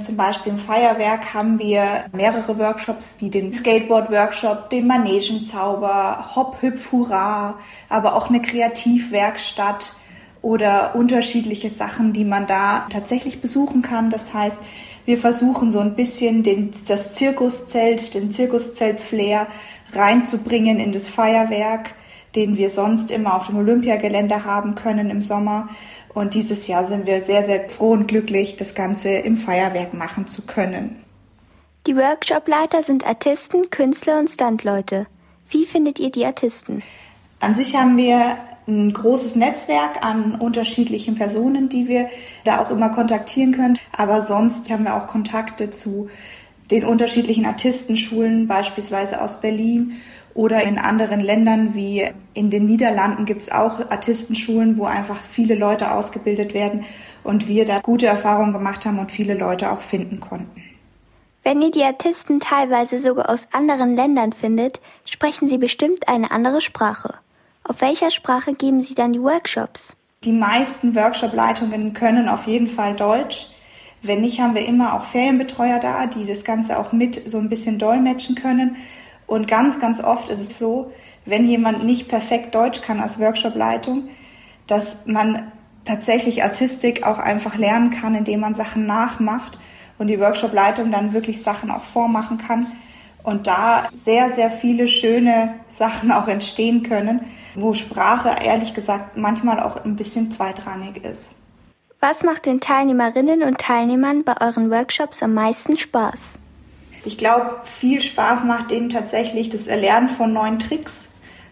Zum Beispiel im Feuerwerk haben wir mehrere Workshops, wie den Skateboard-Workshop, den Manegenzauber, Hop, Hüpf, Hurra, aber auch eine Kreativwerkstatt oder unterschiedliche Sachen, die man da tatsächlich besuchen kann. Das heißt, wir versuchen so ein bisschen den, das Zirkuszelt, den Zirkuszelt-Flair reinzubringen in das Feuerwerk, den wir sonst immer auf dem Olympiagelände haben können im Sommer. Und dieses Jahr sind wir sehr, sehr froh und glücklich, das Ganze im Feuerwerk machen zu können. Die Workshopleiter sind Artisten, Künstler und Standleute. Wie findet ihr die Artisten? An sich haben wir ein großes Netzwerk an unterschiedlichen Personen, die wir da auch immer kontaktieren können. Aber sonst haben wir auch Kontakte zu den unterschiedlichen Artistenschulen, beispielsweise aus Berlin oder in anderen Ländern wie in den Niederlanden gibt es auch Artistenschulen, wo einfach viele Leute ausgebildet werden und wir da gute Erfahrungen gemacht haben und viele Leute auch finden konnten. Wenn ihr die Artisten teilweise sogar aus anderen Ländern findet, sprechen sie bestimmt eine andere Sprache. Auf welcher Sprache geben Sie dann die Workshops? Die meisten Workshop-Leitungen können auf jeden Fall Deutsch. Wenn nicht, haben wir immer auch Ferienbetreuer da, die das Ganze auch mit so ein bisschen dolmetschen können. Und ganz, ganz oft ist es so, wenn jemand nicht perfekt Deutsch kann als Workshop-Leitung, dass man tatsächlich Artistik auch einfach lernen kann, indem man Sachen nachmacht und die Workshop-Leitung dann wirklich Sachen auch vormachen kann und da sehr, sehr viele schöne Sachen auch entstehen können wo Sprache ehrlich gesagt manchmal auch ein bisschen zweitrangig ist. Was macht den Teilnehmerinnen und Teilnehmern bei euren Workshops am meisten Spaß? Ich glaube, viel Spaß macht denen tatsächlich das Erlernen von neuen Tricks.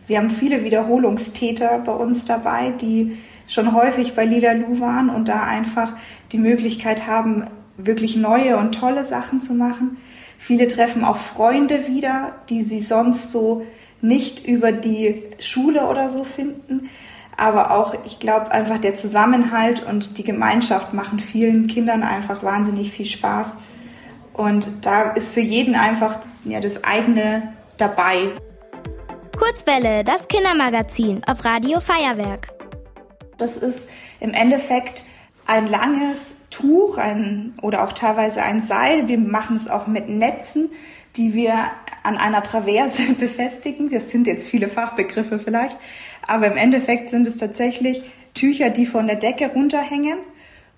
Wir haben viele Wiederholungstäter bei uns dabei, die schon häufig bei Lila Lu waren und da einfach die Möglichkeit haben, wirklich neue und tolle Sachen zu machen. Viele treffen auch Freunde wieder, die sie sonst so nicht über die Schule oder so finden. Aber auch, ich glaube, einfach der Zusammenhalt und die Gemeinschaft machen vielen Kindern einfach wahnsinnig viel Spaß. Und da ist für jeden einfach ja, das eigene dabei. Kurzwelle, das Kindermagazin auf Radio Feuerwerk. Das ist im Endeffekt ein langes Tuch ein, oder auch teilweise ein Seil. Wir machen es auch mit Netzen, die wir an einer Traverse befestigen. Das sind jetzt viele Fachbegriffe vielleicht, aber im Endeffekt sind es tatsächlich Tücher, die von der Decke runterhängen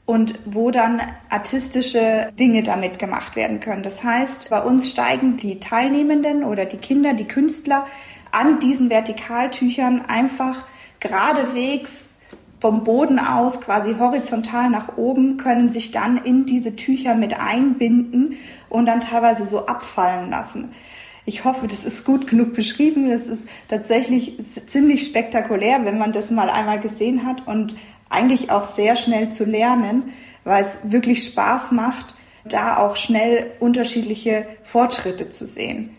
und wo dann artistische Dinge damit gemacht werden können. Das heißt, bei uns steigen die Teilnehmenden oder die Kinder, die Künstler an diesen Vertikaltüchern einfach geradewegs vom Boden aus quasi horizontal nach oben, können sich dann in diese Tücher mit einbinden und dann teilweise so abfallen lassen. Ich hoffe, das ist gut genug beschrieben. Das ist tatsächlich ziemlich spektakulär, wenn man das mal einmal gesehen hat und eigentlich auch sehr schnell zu lernen, weil es wirklich Spaß macht, da auch schnell unterschiedliche Fortschritte zu sehen.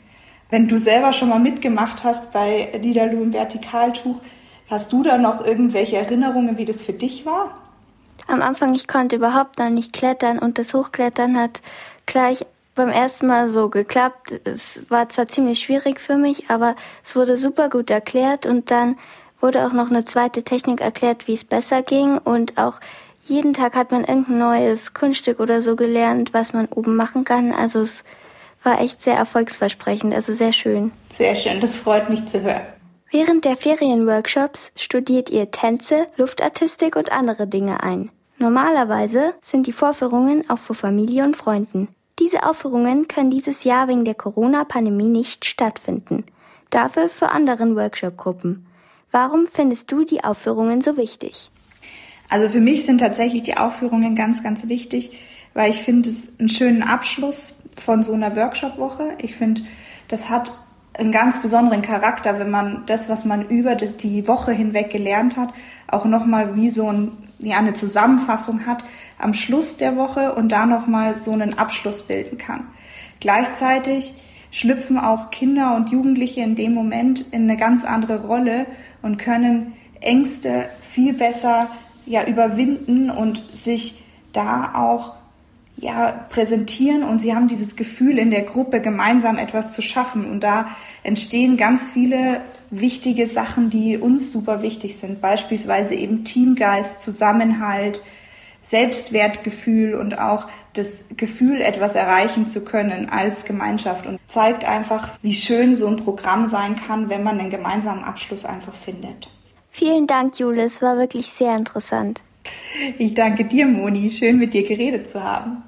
Wenn du selber schon mal mitgemacht hast bei Liederlu im Vertikaltuch, hast du da noch irgendwelche Erinnerungen, wie das für dich war? Am Anfang, ich konnte überhaupt noch nicht klettern und das Hochklettern hat gleich beim ersten Mal so geklappt. Es war zwar ziemlich schwierig für mich, aber es wurde super gut erklärt und dann wurde auch noch eine zweite Technik erklärt, wie es besser ging und auch jeden Tag hat man irgendein neues Kunststück oder so gelernt, was man oben machen kann. Also es war echt sehr erfolgsversprechend, also sehr schön. Sehr schön, das freut mich zu hören. Während der Ferienworkshops studiert ihr Tänze, Luftartistik und andere Dinge ein. Normalerweise sind die Vorführungen auch für Familie und Freunden. Diese Aufführungen können dieses Jahr wegen der Corona-Pandemie nicht stattfinden. Dafür für anderen Workshop-Gruppen. Warum findest du die Aufführungen so wichtig? Also für mich sind tatsächlich die Aufführungen ganz, ganz wichtig, weil ich finde es einen schönen Abschluss von so einer Workshop-Woche. Ich finde, das hat einen ganz besonderen Charakter, wenn man das, was man über die Woche hinweg gelernt hat, auch nochmal wie so ein ja, eine Zusammenfassung hat am Schluss der Woche und da nochmal so einen Abschluss bilden kann. Gleichzeitig schlüpfen auch Kinder und Jugendliche in dem Moment in eine ganz andere Rolle und können Ängste viel besser ja überwinden und sich da auch ja, präsentieren und sie haben dieses Gefühl, in der Gruppe gemeinsam etwas zu schaffen. Und da entstehen ganz viele wichtige Sachen, die uns super wichtig sind. Beispielsweise eben Teamgeist, Zusammenhalt, Selbstwertgefühl und auch das Gefühl, etwas erreichen zu können als Gemeinschaft und zeigt einfach, wie schön so ein Programm sein kann, wenn man einen gemeinsamen Abschluss einfach findet. Vielen Dank, Julis, war wirklich sehr interessant. Ich danke dir, Moni. Schön mit dir geredet zu haben.